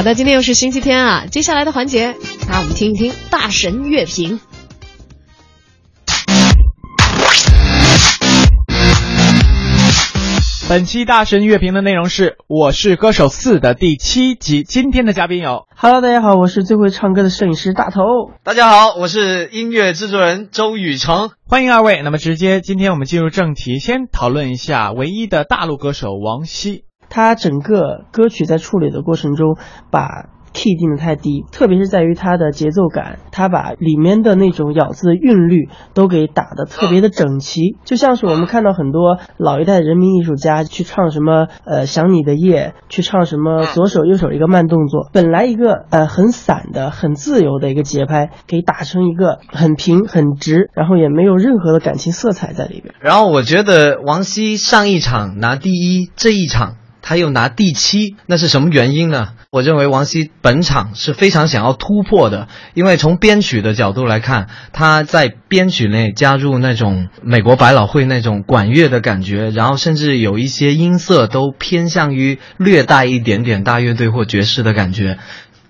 好的，今天又是星期天啊，接下来的环节，那我们听一听大神乐评。本期大神乐评的内容是《我是歌手四》的第七集。今天的嘉宾有，Hello，大家好，我是最会唱歌的摄影师大头。大家好，我是音乐制作人周雨成。欢迎二位。那么直接，今天我们进入正题，先讨论一下唯一的大陆歌手王晰。他整个歌曲在处理的过程中，把。key 定的太低，特别是在于它的节奏感，它把里面的那种咬字的韵律都给打得特别的整齐，就像是我们看到很多老一代人民艺术家去唱什么呃想你的夜，去唱什么左手右手一个慢动作，本来一个呃很散的很自由的一个节拍，给打成一个很平很直，然后也没有任何的感情色彩在里边。然后我觉得王晰上一场拿第一，这一场。他又拿第七，那是什么原因呢？我认为王晰本场是非常想要突破的，因为从编曲的角度来看，他在编曲内加入那种美国百老汇那种管乐的感觉，然后甚至有一些音色都偏向于略带一点点大乐队或爵士的感觉。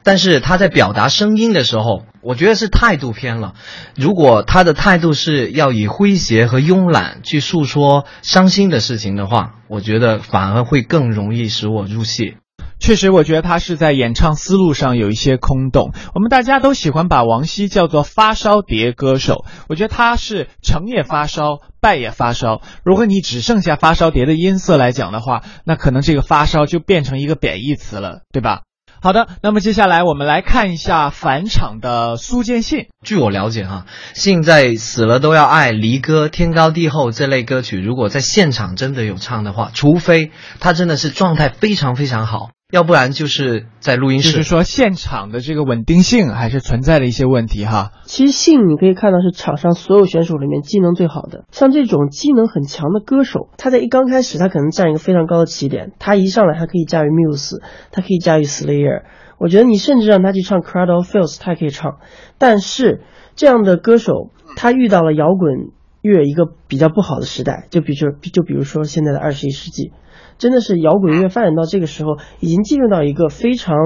但是他在表达声音的时候，我觉得是态度偏了。如果他的态度是要以诙谐和慵懒去诉说伤心的事情的话，我觉得反而会更容易使我入戏。确实，我觉得他是在演唱思路上有一些空洞。我们大家都喜欢把王晰叫做发烧碟歌手，我觉得他是成也发烧，败也发烧。如果你只剩下发烧碟的音色来讲的话，那可能这个发烧就变成一个贬义词了，对吧？好的，那么接下来我们来看一下返场的苏见信。据我了解，哈，信在《死了都要爱》《离歌》《天高地厚》这类歌曲，如果在现场真的有唱的话，除非他真的是状态非常非常好。要不然就是在录音室，就是说现场的这个稳定性还是存在的一些问题哈。其实信你可以看到是场上所有选手里面技能最好的，像这种技能很强的歌手，他在一刚开始他可能占一个非常高的起点，他一上来他可以驾驭 Muse，他可以驾驭 Slayer，我觉得你甚至让他去唱 of Fields，他也可以唱。但是这样的歌手，他遇到了摇滚乐一个比较不好的时代，就比如就比如说现在的二十一世纪。真的是摇滚乐发展到这个时候，已经进入到一个非常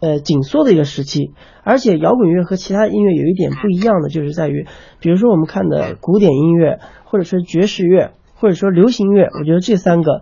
呃紧缩的一个时期。而且摇滚乐和其他音乐有一点不一样的，就是在于，比如说我们看的古典音乐，或者说爵士乐，或者说流行乐，我觉得这三个。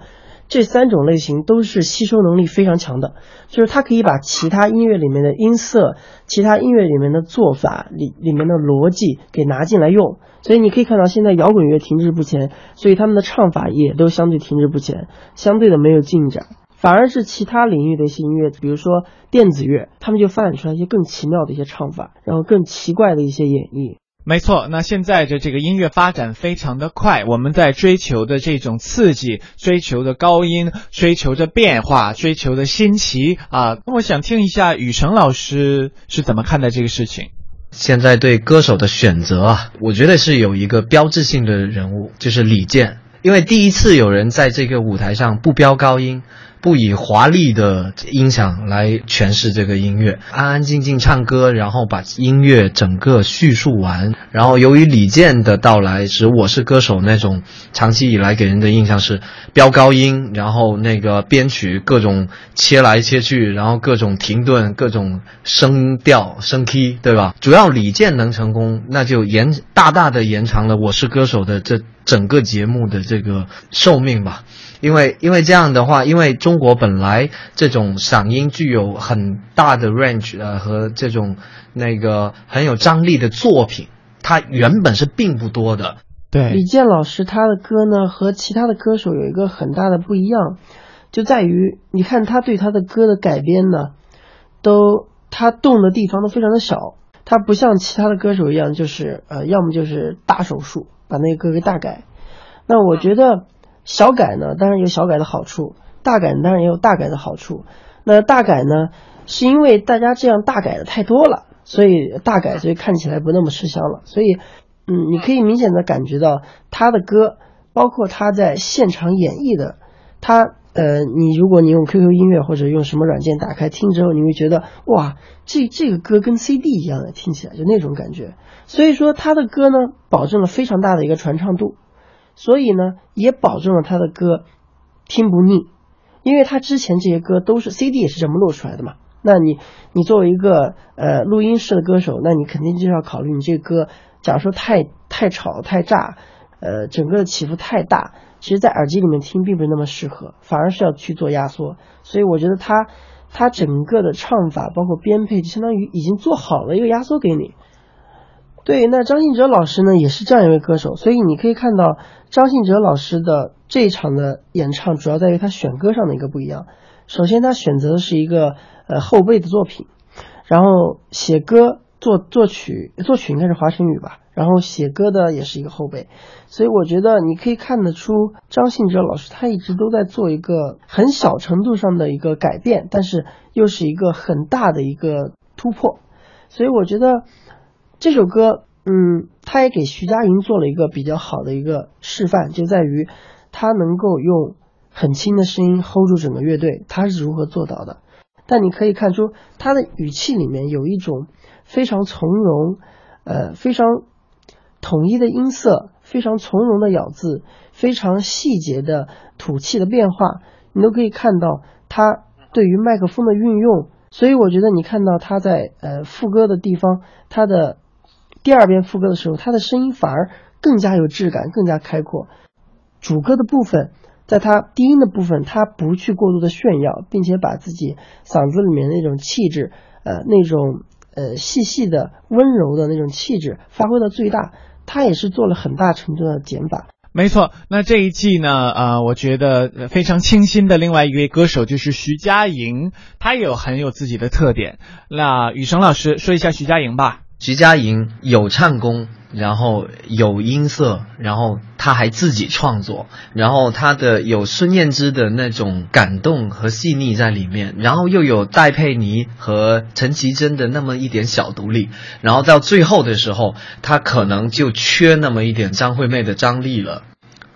这三种类型都是吸收能力非常强的，就是它可以把其他音乐里面的音色、其他音乐里面的做法里里面的逻辑给拿进来用。所以你可以看到，现在摇滚乐停滞不前，所以他们的唱法也都相对停滞不前，相对的没有进展。反而是其他领域的一些音乐，比如说电子乐，他们就发展出来一些更奇妙的一些唱法，然后更奇怪的一些演绎。没错，那现在的这个音乐发展非常的快，我们在追求的这种刺激，追求的高音，追求着变化，追求的新奇啊！那我想听一下雨成老师是怎么看待这个事情。现在对歌手的选择啊，我觉得是有一个标志性的人物，就是李健，因为第一次有人在这个舞台上不飙高音。不以华丽的音响来诠释这个音乐，安安静静唱歌，然后把音乐整个叙述完。然后由于李健的到来，使我是歌手那种长期以来给人的印象是飙高音，然后那个编曲各种切来切去，然后各种停顿，各种声调声 k 对吧？主要李健能成功，那就延大大的延长了我是歌手的这整个节目的这个寿命吧。因为因为这样的话，因为中中国本来这种嗓音具有很大的 range 呃和这种那个很有张力的作品，它原本是并不多的。对，李健老师他的歌呢和其他的歌手有一个很大的不一样，就在于你看他对他的歌的改编呢，都他动的地方都非常的小，他不像其他的歌手一样，就是呃要么就是大手术把那个歌给大改。那我觉得。小改呢，当然有小改的好处；大改当然也有大改的好处。那大改呢，是因为大家这样大改的太多了，所以大改，所以看起来不那么吃香了。所以，嗯，你可以明显的感觉到他的歌，包括他在现场演绎的，他呃，你如果你用 QQ 音乐或者用什么软件打开听之后，你会觉得哇，这这个歌跟 CD 一样的，听起来就那种感觉。所以说他的歌呢，保证了非常大的一个传唱度。所以呢，也保证了他的歌听不腻，因为他之前这些歌都是 CD 也是这么录出来的嘛，那你你作为一个呃录音室的歌手，那你肯定就要考虑你这个歌，假如说太太吵太炸，呃，整个的起伏太大，其实在耳机里面听并不是那么适合，反而是要去做压缩。所以我觉得他他整个的唱法包括编配，就相当于已经做好了一个压缩给你。对，那张信哲老师呢，也是这样一位歌手，所以你可以看到张信哲老师的这一场的演唱，主要在于他选歌上的一个不一样。首先，他选择的是一个呃后辈的作品，然后写歌作作曲作曲应该是华晨宇吧，然后写歌的也是一个后辈，所以我觉得你可以看得出张信哲老师他一直都在做一个很小程度上的一个改变，但是又是一个很大的一个突破，所以我觉得。这首歌，嗯，他也给徐佳莹做了一个比较好的一个示范，就在于他能够用很轻的声音 hold 住整个乐队，他是如何做到的？但你可以看出他的语气里面有一种非常从容，呃，非常统一的音色，非常从容的咬字，非常细节的吐气的变化，你都可以看到他对于麦克风的运用。所以我觉得你看到他在呃副歌的地方，他的。第二遍副歌的时候，他的声音反而更加有质感，更加开阔。主歌的部分，在他低音的部分，他不去过度的炫耀，并且把自己嗓子里面那种气质，呃，那种呃细细的温柔的那种气质发挥到最大。他也是做了很大程度的减法。没错，那这一季呢，呃，我觉得非常清新的另外一位歌手就是徐佳莹，她也有很有自己的特点。那雨生老师说一下徐佳莹吧。徐佳莹有唱功，然后有音色，然后他还自己创作，然后他的有孙燕姿的那种感动和细腻在里面，然后又有戴佩妮和陈绮贞的那么一点小独立，然后到最后的时候，他可能就缺那么一点张惠妹的张力了。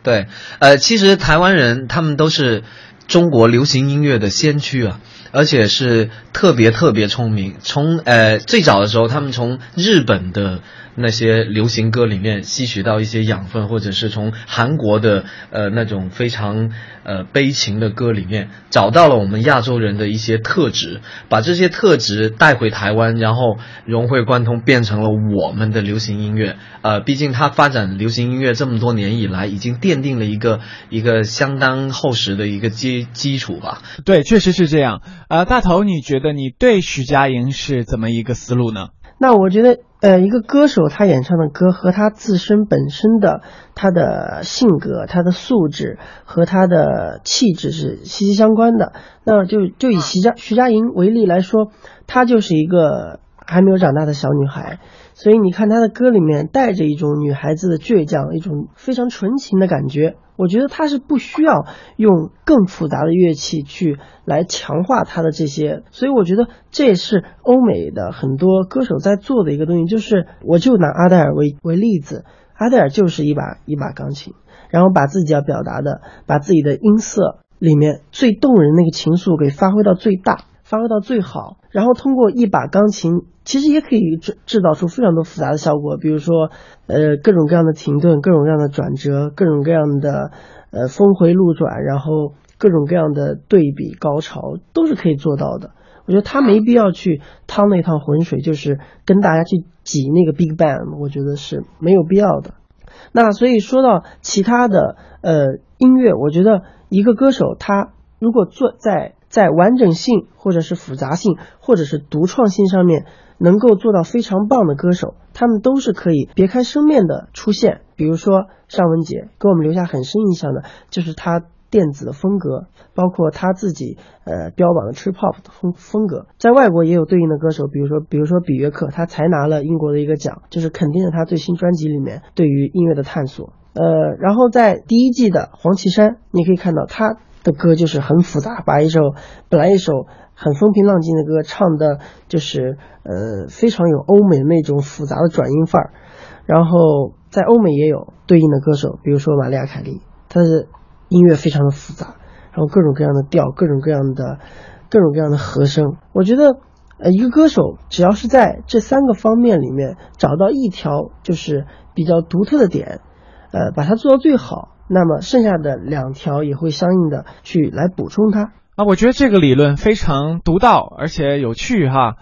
对，呃，其实台湾人他们都是中国流行音乐的先驱啊。而且是特别特别聪明。从呃最早的时候，他们从日本的那些流行歌里面吸取到一些养分，或者是从韩国的呃那种非常呃悲情的歌里面找到了我们亚洲人的一些特质，把这些特质带回台湾，然后融会贯通，变成了我们的流行音乐。呃，毕竟它发展流行音乐这么多年以来，已经奠定了一个一个相当厚实的一个基基础吧。对，确实是这样。呃，大头，你觉得你对徐佳莹是怎么一个思路呢？那我觉得，呃，一个歌手他演唱的歌和他自身本身的他的性格、他的素质和他的气质是息息相关的。那就就以徐佳徐佳莹为例来说，她就是一个还没有长大的小女孩。所以你看她的歌里面带着一种女孩子的倔强，一种非常纯情的感觉。我觉得她是不需要用更复杂的乐器去来强化她的这些。所以我觉得这也是欧美的很多歌手在做的一个东西。就是我就拿阿黛尔为为例子，阿黛尔就是一把一把钢琴，然后把自己要表达的，把自己的音色里面最动人那个情愫给发挥到最大，发挥到最好，然后通过一把钢琴。其实也可以制制造出非常多复杂的效果，比如说，呃，各种各样的停顿，各种各样的转折，各种各样的呃峰回路转，然后各种各样的对比高潮都是可以做到的。我觉得他没必要去趟那趟浑水，就是跟大家去挤那个 Big Bang，我觉得是没有必要的。那所以说到其他的呃音乐，我觉得一个歌手他如果做在在完整性或者是复杂性或者是独创性上面。能够做到非常棒的歌手，他们都是可以别开生面的出现。比如说尚雯婕，给我们留下很深印象的就是她电子的风格，包括她自己呃标榜的 trip hop 的风风格。在外国也有对应的歌手，比如说比如说比约克，他才拿了英国的一个奖，就是肯定了他最新专辑里面对于音乐的探索。呃，然后在第一季的黄绮珊，你可以看到他的歌就是很复杂，把一首本来一首。很风平浪静的歌，唱的就是呃非常有欧美那种复杂的转音范儿。然后在欧美也有对应的歌手，比如说玛丽亚凯莉，她的音乐非常的复杂，然后各种各样的调，各种各样的各种各样的和声。我觉得呃一个歌手只要是在这三个方面里面找到一条就是比较独特的点，呃把它做到最好，那么剩下的两条也会相应的去来补充它。啊，我觉得这个理论非常独到，而且有趣哈。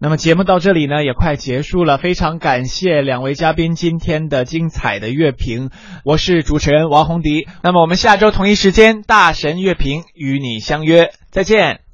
那么节目到这里呢，也快结束了。非常感谢两位嘉宾今天的精彩的乐评，我是主持人王红迪。那么我们下周同一时间大神乐评与你相约，再见。